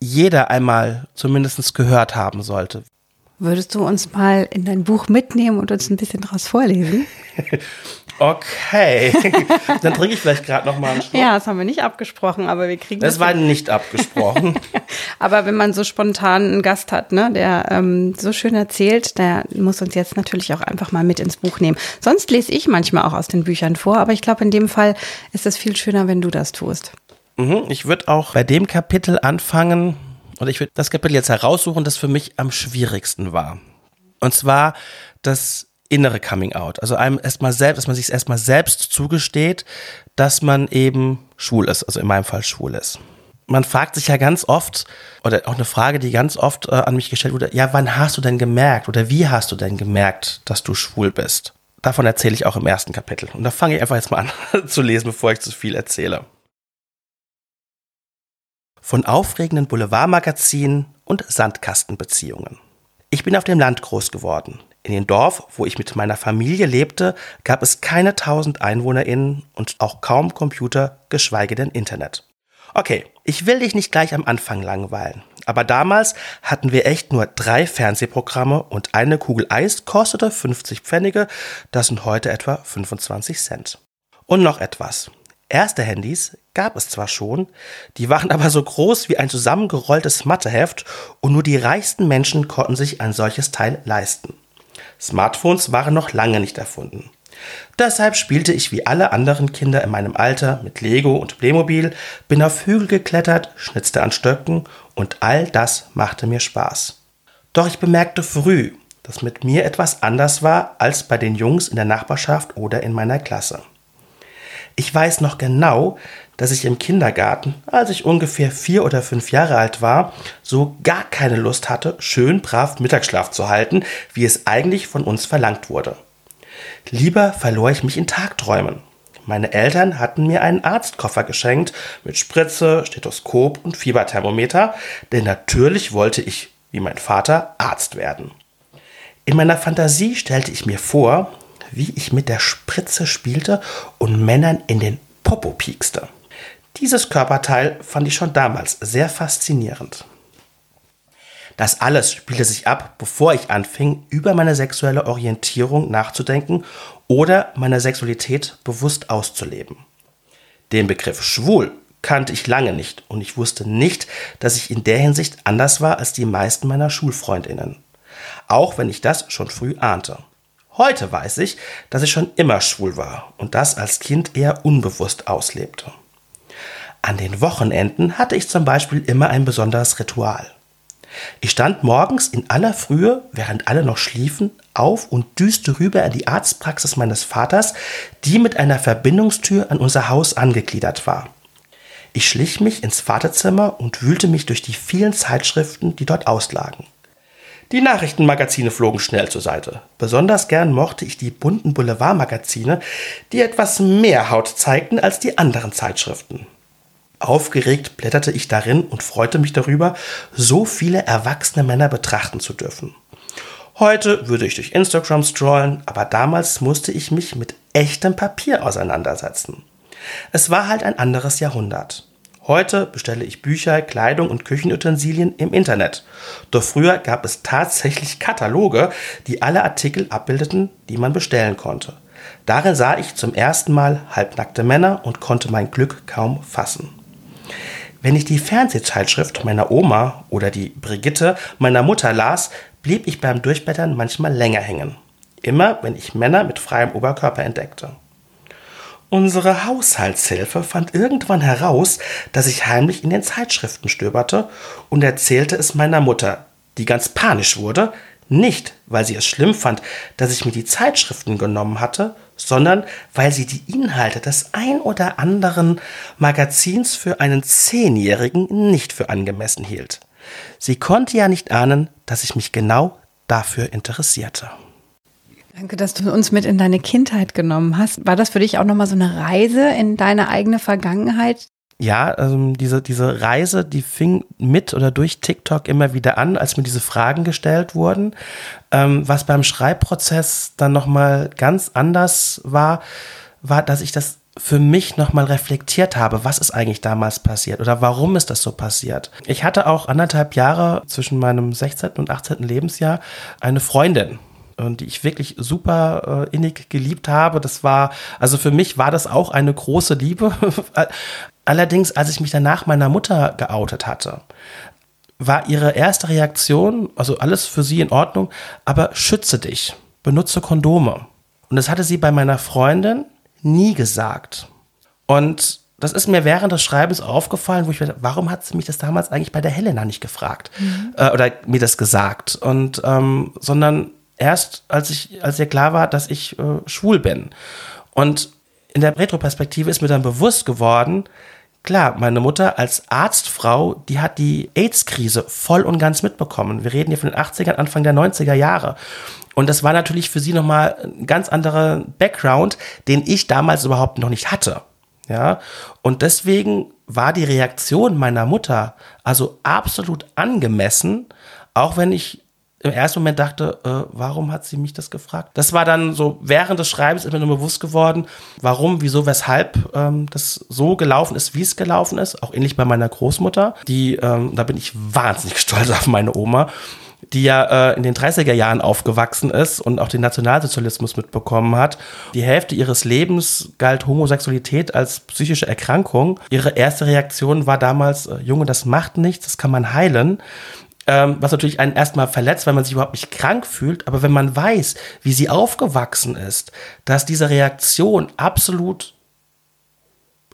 B: jeder einmal zumindest gehört haben sollte.
A: Würdest du uns mal in dein Buch mitnehmen und uns ein bisschen draus vorlesen?
B: Okay, dann trinke ich vielleicht gerade noch mal einen Schluck.
A: Ja, das haben wir nicht abgesprochen, aber wir kriegen
B: das. Das war nicht abgesprochen.
A: aber wenn man so spontan einen Gast hat, ne, der ähm, so schön erzählt, der muss uns jetzt natürlich auch einfach mal mit ins Buch nehmen. Sonst lese ich manchmal auch aus den Büchern vor, aber ich glaube, in dem Fall ist es viel schöner, wenn du das tust.
B: Mhm, ich würde auch bei dem Kapitel anfangen, und ich würde das Kapitel jetzt heraussuchen, das für mich am schwierigsten war. Und zwar das innere Coming Out. Also einem erstmal selbst, dass man sich erstmal selbst zugesteht, dass man eben schwul ist, also in meinem Fall schwul ist. Man fragt sich ja ganz oft, oder auch eine Frage, die ganz oft äh, an mich gestellt wurde, ja, wann hast du denn gemerkt oder wie hast du denn gemerkt, dass du schwul bist? Davon erzähle ich auch im ersten Kapitel. Und da fange ich einfach jetzt mal an zu lesen, bevor ich zu viel erzähle von aufregenden Boulevardmagazinen und Sandkastenbeziehungen. Ich bin auf dem Land groß geworden. In dem Dorf, wo ich mit meiner Familie lebte, gab es keine tausend EinwohnerInnen und auch kaum Computer, geschweige denn Internet. Okay, ich will dich nicht gleich am Anfang langweilen. Aber damals hatten wir echt nur drei Fernsehprogramme und eine Kugel Eis kostete 50 Pfennige, das sind heute etwa 25 Cent. Und noch etwas. Erste Handys gab es zwar schon, die waren aber so groß wie ein zusammengerolltes Matheheft und nur die reichsten Menschen konnten sich ein solches Teil leisten. Smartphones waren noch lange nicht erfunden. Deshalb spielte ich wie alle anderen Kinder in meinem Alter mit Lego und Playmobil, bin auf Hügel geklettert, schnitzte an Stöcken und all das machte mir Spaß. Doch ich bemerkte früh, dass mit mir etwas anders war als bei den Jungs in der Nachbarschaft oder in meiner Klasse. Ich weiß noch genau, dass ich im Kindergarten, als ich ungefähr vier oder fünf Jahre alt war, so gar keine Lust hatte, schön brav Mittagsschlaf zu halten, wie es eigentlich von uns verlangt wurde. Lieber verlor ich mich in Tagträumen. Meine Eltern hatten mir einen Arztkoffer geschenkt mit Spritze, Stethoskop und Fieberthermometer, denn natürlich wollte ich, wie mein Vater, Arzt werden. In meiner Fantasie stellte ich mir vor, wie ich mit der Spritze spielte und Männern in den Popo piekste. Dieses Körperteil fand ich schon damals sehr faszinierend. Das alles spielte sich ab, bevor ich anfing, über meine sexuelle Orientierung nachzudenken oder meine Sexualität bewusst auszuleben. Den Begriff schwul kannte ich lange nicht und ich wusste nicht, dass ich in der Hinsicht anders war als die meisten meiner Schulfreundinnen. Auch wenn ich das schon früh ahnte. Heute weiß ich, dass ich schon immer schwul war und das als Kind eher unbewusst auslebte. An den Wochenenden hatte ich zum Beispiel immer ein besonderes Ritual. Ich stand morgens in aller Frühe, während alle noch schliefen, auf und düste rüber in die Arztpraxis meines Vaters, die mit einer Verbindungstür an unser Haus angegliedert war. Ich schlich mich ins Vaterzimmer und wühlte mich durch die vielen Zeitschriften, die dort auslagen. Die Nachrichtenmagazine flogen schnell zur Seite. Besonders gern mochte ich die bunten Boulevardmagazine, die etwas mehr Haut zeigten als die anderen Zeitschriften. Aufgeregt blätterte ich darin und freute mich darüber, so viele erwachsene Männer betrachten zu dürfen. Heute würde ich durch Instagram strollen, aber damals musste ich mich mit echtem Papier auseinandersetzen. Es war halt ein anderes Jahrhundert. Heute bestelle ich Bücher, Kleidung und Küchenutensilien im Internet. Doch früher gab es tatsächlich Kataloge, die alle Artikel abbildeten, die man bestellen konnte. Darin sah ich zum ersten Mal halbnackte Männer und konnte mein Glück kaum fassen. Wenn ich die Fernsehzeitschrift meiner Oma oder die Brigitte meiner Mutter las, blieb ich beim Durchblättern manchmal länger hängen. Immer wenn ich Männer mit freiem Oberkörper entdeckte. Unsere Haushaltshilfe fand irgendwann heraus, dass ich heimlich in den Zeitschriften stöberte und erzählte es meiner Mutter, die ganz panisch wurde, nicht weil sie es schlimm fand, dass ich mir die Zeitschriften genommen hatte, sondern weil sie die Inhalte des ein oder anderen Magazins für einen Zehnjährigen nicht für angemessen hielt. Sie konnte ja nicht ahnen, dass ich mich genau dafür interessierte.
A: Danke, dass du uns mit in deine Kindheit genommen hast. War das für dich auch nochmal so eine Reise in deine eigene Vergangenheit?
B: Ja, also diese, diese Reise, die fing mit oder durch TikTok immer wieder an, als mir diese Fragen gestellt wurden. Ähm, was beim Schreibprozess dann nochmal ganz anders war, war, dass ich das für mich nochmal reflektiert habe, was ist eigentlich damals passiert oder warum ist das so passiert. Ich hatte auch anderthalb Jahre zwischen meinem 16. und 18. Lebensjahr eine Freundin, und die ich wirklich super äh, innig geliebt habe. Das war, also für mich war das auch eine große Liebe. Allerdings, als ich mich danach meiner Mutter geoutet hatte, war ihre erste Reaktion, also alles für sie in Ordnung, aber schütze dich, benutze Kondome. Und das hatte sie bei meiner Freundin nie gesagt. Und das ist mir während des Schreibens aufgefallen, wo ich dachte, warum hat sie mich das damals eigentlich bei der Helena nicht gefragt mhm. äh, oder mir das gesagt? Und ähm, sondern erst, als ich, als ihr klar war, dass ich äh, schwul bin. Und in der Retroperspektive ist mir dann bewusst geworden, klar, meine Mutter als Arztfrau, die hat die AIDS-Krise voll und ganz mitbekommen. Wir reden hier von den 80ern, Anfang der 90er Jahre. Und das war natürlich für sie nochmal ein ganz anderer Background, den ich damals überhaupt noch nicht hatte. Ja, und deswegen war die Reaktion meiner Mutter also absolut angemessen, auch wenn ich im ersten Moment dachte, äh, warum hat sie mich das gefragt? Das war dann so während des Schreibens ist mir nur bewusst geworden, warum, wieso, weshalb ähm, das so gelaufen ist, wie es gelaufen ist. Auch ähnlich bei meiner Großmutter, die, ähm, da bin ich wahnsinnig stolz auf meine Oma, die ja äh, in den 30er Jahren aufgewachsen ist und auch den Nationalsozialismus mitbekommen hat. Die Hälfte ihres Lebens galt Homosexualität als psychische Erkrankung. Ihre erste Reaktion war damals, äh, Junge, das macht nichts, das kann man heilen ähm, was natürlich einen erstmal verletzt, weil man sich überhaupt nicht krank fühlt. Aber wenn man weiß, wie sie aufgewachsen ist, dass diese Reaktion absolut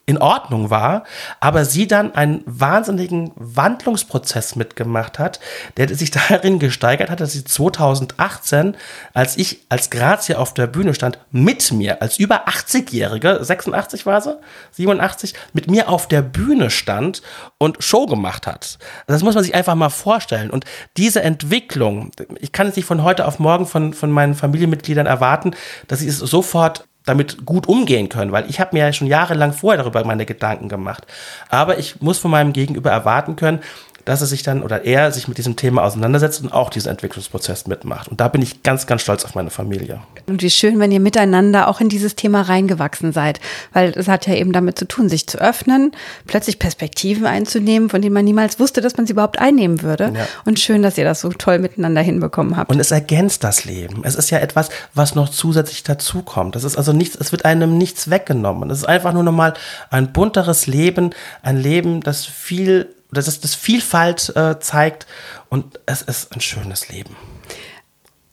B: in Ordnung war, aber sie dann einen wahnsinnigen Wandlungsprozess mitgemacht hat, der sich darin gesteigert hat, dass sie 2018, als ich als Grazie auf der Bühne stand, mit mir, als über 80-Jährige, 86 war sie, 87, mit mir auf der Bühne stand und Show gemacht hat. Das muss man sich einfach mal vorstellen. Und diese Entwicklung, ich kann es nicht von heute auf morgen von, von meinen Familienmitgliedern erwarten, dass sie es sofort damit gut umgehen können, weil ich habe mir ja schon jahrelang vorher darüber meine Gedanken gemacht. Aber ich muss von meinem Gegenüber erwarten können, dass er sich dann oder er sich mit diesem Thema auseinandersetzt und auch diesen Entwicklungsprozess mitmacht. Und da bin ich ganz, ganz stolz auf meine Familie.
A: Und wie schön, wenn ihr miteinander auch in dieses Thema reingewachsen seid, weil es hat ja eben damit zu tun, sich zu öffnen, plötzlich Perspektiven einzunehmen, von denen man niemals wusste, dass man sie überhaupt einnehmen würde. Ja. Und schön, dass ihr das so toll miteinander hinbekommen habt.
B: Und es ergänzt das Leben. Es ist ja etwas, was noch zusätzlich dazukommt. Das ist also nichts, es wird einem nichts weggenommen. Es ist einfach nur nochmal ein bunteres Leben, ein Leben, das viel dass es das Vielfalt äh, zeigt und es ist ein schönes Leben.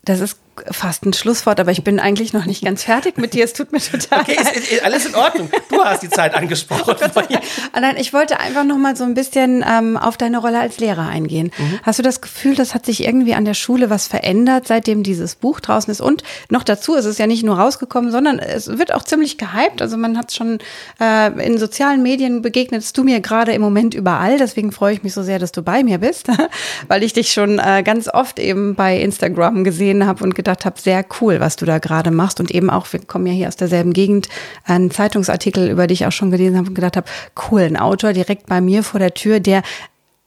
A: Das ist fast ein Schlusswort, aber ich bin eigentlich noch nicht ganz fertig mit dir. Es tut mir total
B: Okay, ist, ist, alles in Ordnung. Du hast die Zeit angesprochen.
A: Nein, ich wollte einfach noch mal so ein bisschen ähm, auf deine Rolle als Lehrer eingehen. Mhm. Hast du das Gefühl, das hat sich irgendwie an der Schule was verändert, seitdem dieses Buch draußen ist? Und noch dazu ist es ja nicht nur rausgekommen, sondern es wird auch ziemlich gehypt. Also man hat schon äh, in sozialen Medien begegnetst du mir gerade im Moment überall. Deswegen freue ich mich so sehr, dass du bei mir bist, weil ich dich schon äh, ganz oft eben bei Instagram gesehen habe und gedacht habe, sehr cool, was du da gerade machst. Und eben auch, wir kommen ja hier aus derselben Gegend, einen Zeitungsartikel, über dich auch schon gelesen habe und gedacht habe, cool, ein Autor direkt bei mir vor der Tür, der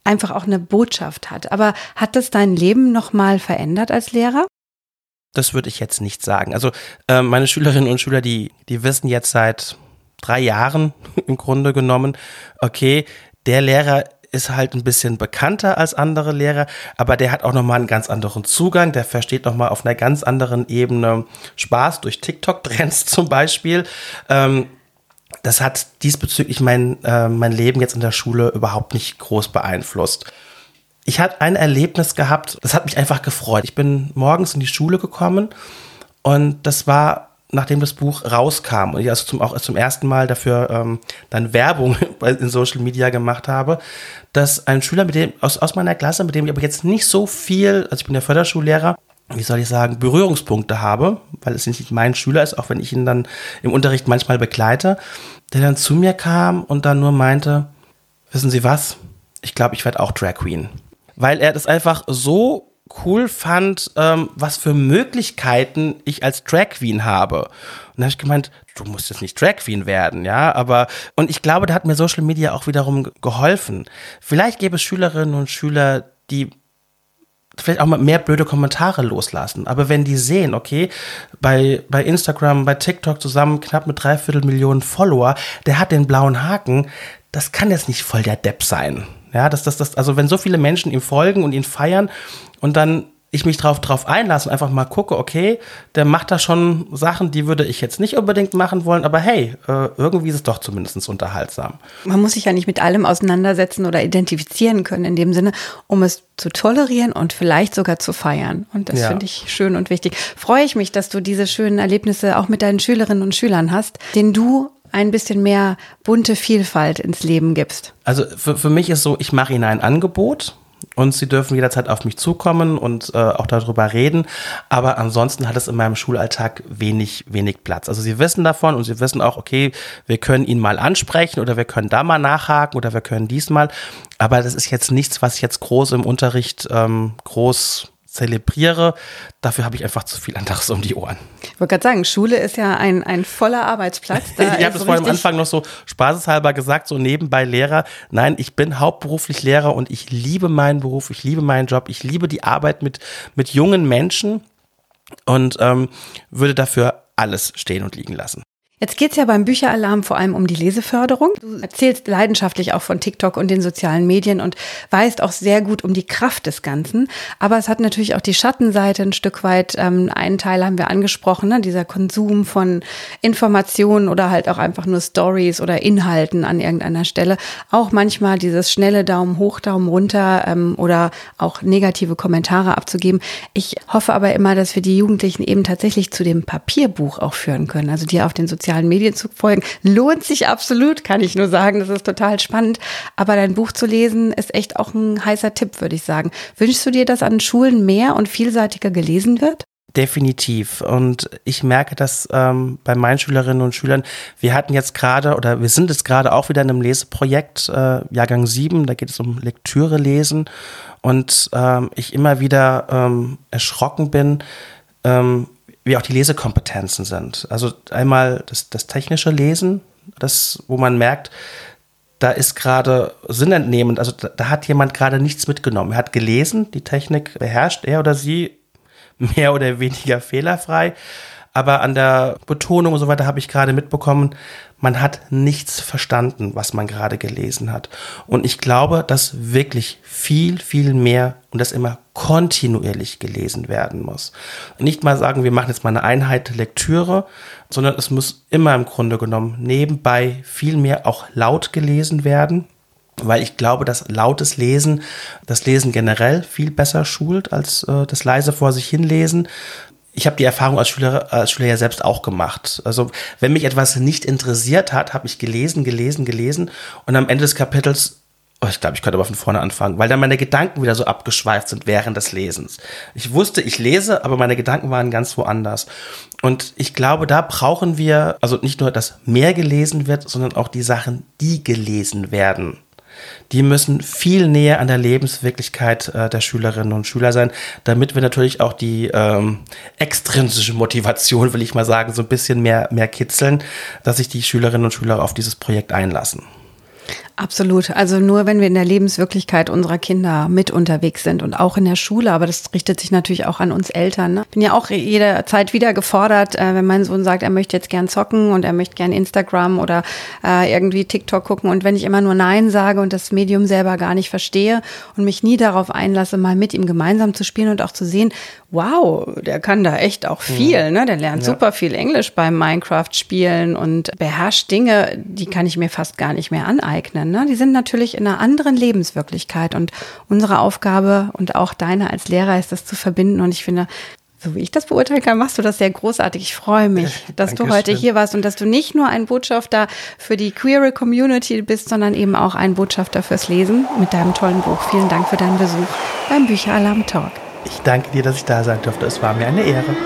A: einfach auch eine Botschaft hat. Aber hat das dein Leben nochmal verändert als Lehrer?
B: Das würde ich jetzt nicht sagen. Also äh, meine Schülerinnen und Schüler, die, die wissen jetzt seit drei Jahren im Grunde genommen, okay, der Lehrer ist halt ein bisschen bekannter als andere Lehrer, aber der hat auch nochmal einen ganz anderen Zugang, der versteht nochmal auf einer ganz anderen Ebene Spaß durch TikTok-Trends zum Beispiel. Ähm, das hat diesbezüglich mein, äh, mein Leben jetzt in der Schule überhaupt nicht groß beeinflusst. Ich hatte ein Erlebnis gehabt, das hat mich einfach gefreut. Ich bin morgens in die Schule gekommen und das war nachdem das Buch rauskam und ich also zum, auch zum ersten Mal dafür ähm, dann Werbung in Social Media gemacht habe, dass ein Schüler mit dem, aus, aus meiner Klasse, mit dem ich aber jetzt nicht so viel, also ich bin der Förderschullehrer, wie soll ich sagen, Berührungspunkte habe, weil es nicht mein Schüler ist, auch wenn ich ihn dann im Unterricht manchmal begleite, der dann zu mir kam und dann nur meinte, wissen Sie was, ich glaube, ich werde auch Drag Queen. Weil er das einfach so cool fand, ähm, was für Möglichkeiten ich als Drag Queen habe. Und da habe ich gemeint, du musst jetzt nicht Drag Queen werden, ja, aber und ich glaube, da hat mir Social Media auch wiederum geholfen. Vielleicht gäbe es Schülerinnen und Schüler, die vielleicht auch mal mehr blöde Kommentare loslassen. Aber wenn die sehen, okay, bei, bei Instagram, bei TikTok zusammen knapp mit dreiviertel Millionen Follower, der hat den blauen Haken, das kann jetzt nicht voll der Depp sein. Ja, das, das, das, also wenn so viele Menschen ihm folgen und ihn feiern und dann ich mich drauf, drauf einlasse und einfach mal gucke, okay, der macht da schon Sachen, die würde ich jetzt nicht unbedingt machen wollen, aber hey, äh, irgendwie ist es doch zumindest unterhaltsam.
A: Man muss sich ja nicht mit allem auseinandersetzen oder identifizieren können in dem Sinne, um es zu tolerieren und vielleicht sogar zu feiern. Und das ja. finde ich schön und wichtig. Freue ich mich, dass du diese schönen Erlebnisse auch mit deinen Schülerinnen und Schülern hast, denen du ein bisschen mehr bunte Vielfalt ins Leben gibst.
B: Also für, für mich ist so, ich mache ihnen ein Angebot und sie dürfen jederzeit auf mich zukommen und äh, auch darüber reden. Aber ansonsten hat es in meinem Schulalltag wenig, wenig Platz. Also sie wissen davon und sie wissen auch, okay, wir können ihn mal ansprechen oder wir können da mal nachhaken oder wir können diesmal. Aber das ist jetzt nichts, was jetzt groß im Unterricht ähm, groß zelebriere. Dafür habe ich einfach zu viel anderes um die Ohren.
A: Ich wollte gerade sagen, Schule ist ja ein, ein voller Arbeitsplatz.
B: Da ich habe das vorhin am Anfang noch so spaßeshalber gesagt, so nebenbei Lehrer. Nein, ich bin hauptberuflich Lehrer und ich liebe meinen Beruf, ich liebe meinen Job, ich liebe die Arbeit mit, mit jungen Menschen und ähm, würde dafür alles stehen und liegen lassen.
A: Jetzt geht es ja beim Bücheralarm vor allem um die Leseförderung. Du erzählst leidenschaftlich auch von TikTok und den sozialen Medien und weißt auch sehr gut um die Kraft des Ganzen. Aber es hat natürlich auch die Schattenseite ein Stück weit. Ähm, einen Teil haben wir angesprochen, ne? dieser Konsum von Informationen oder halt auch einfach nur Stories oder Inhalten an irgendeiner Stelle. Auch manchmal dieses schnelle Daumen hoch, Daumen runter ähm, oder auch negative Kommentare abzugeben. Ich hoffe aber immer, dass wir die Jugendlichen eben tatsächlich zu dem Papierbuch auch führen können, also die auf den sozialen sozialen Medien zu folgen. Lohnt sich absolut, kann ich nur sagen. Das ist total spannend. Aber dein Buch zu lesen ist echt auch ein heißer Tipp, würde ich sagen. Wünschst du dir, dass an Schulen mehr und vielseitiger gelesen wird?
B: Definitiv. Und ich merke das ähm, bei meinen Schülerinnen und Schülern. Wir hatten jetzt gerade oder wir sind jetzt gerade auch wieder in einem Leseprojekt, äh, Jahrgang 7, da geht es um Lektüre lesen. Und ähm, ich immer wieder ähm, erschrocken bin, ähm, wie auch die Lesekompetenzen sind. Also einmal das, das technische Lesen, das, wo man merkt, da ist gerade sinnentnehmend, also da, da hat jemand gerade nichts mitgenommen. Er hat gelesen, die Technik beherrscht er oder sie mehr oder weniger fehlerfrei. Aber an der Betonung und so weiter habe ich gerade mitbekommen, man hat nichts verstanden, was man gerade gelesen hat. Und ich glaube, dass wirklich viel, viel mehr und das immer kontinuierlich gelesen werden muss. Nicht mal sagen, wir machen jetzt mal eine Einheit Lektüre, sondern es muss immer im Grunde genommen nebenbei viel mehr auch laut gelesen werden weil ich glaube, dass lautes Lesen das Lesen generell viel besser schult als äh, das leise vor sich hinlesen. Ich habe die Erfahrung als Schüler, als Schüler ja selbst auch gemacht. Also wenn mich etwas nicht interessiert hat, habe ich gelesen, gelesen, gelesen und am Ende des Kapitels Oh, ich glaube, ich könnte aber von vorne anfangen, weil dann meine Gedanken wieder so abgeschweift sind während des Lesens. Ich wusste, ich lese, aber meine Gedanken waren ganz woanders. Und ich glaube, da brauchen wir, also nicht nur, dass mehr gelesen wird, sondern auch die Sachen, die gelesen werden die müssen viel näher an der Lebenswirklichkeit äh, der Schülerinnen und Schüler sein, damit wir natürlich auch die ähm, extrinsische Motivation, will ich mal sagen, so ein bisschen mehr, mehr kitzeln, dass sich die Schülerinnen und Schüler auf dieses Projekt einlassen.
A: Absolut. Also nur wenn wir in der Lebenswirklichkeit unserer Kinder mit unterwegs sind und auch in der Schule, aber das richtet sich natürlich auch an uns Eltern. Ne? Bin ja auch jederzeit wieder gefordert, äh, wenn mein Sohn sagt, er möchte jetzt gern zocken und er möchte gern Instagram oder äh, irgendwie TikTok gucken und wenn ich immer nur Nein sage und das Medium selber gar nicht verstehe und mich nie darauf einlasse, mal mit ihm gemeinsam zu spielen und auch zu sehen, wow, der kann da echt auch mhm. viel, ne? Der lernt ja. super viel Englisch beim Minecraft spielen und beherrscht Dinge, die kann ich mir fast gar nicht mehr aneignen. Ne? Die sind natürlich in einer anderen Lebenswirklichkeit und unsere Aufgabe und auch deine als Lehrer ist das zu verbinden und ich finde, so wie ich das beurteilen kann, machst du das sehr großartig. Ich freue mich, dass du heute hier warst und dass du nicht nur ein Botschafter für die queere Community bist, sondern eben auch ein Botschafter fürs Lesen mit deinem tollen Buch. Vielen Dank für deinen Besuch beim Bücheralarm Talk.
B: Ich danke dir, dass ich da sein durfte. Es war mir eine Ehre.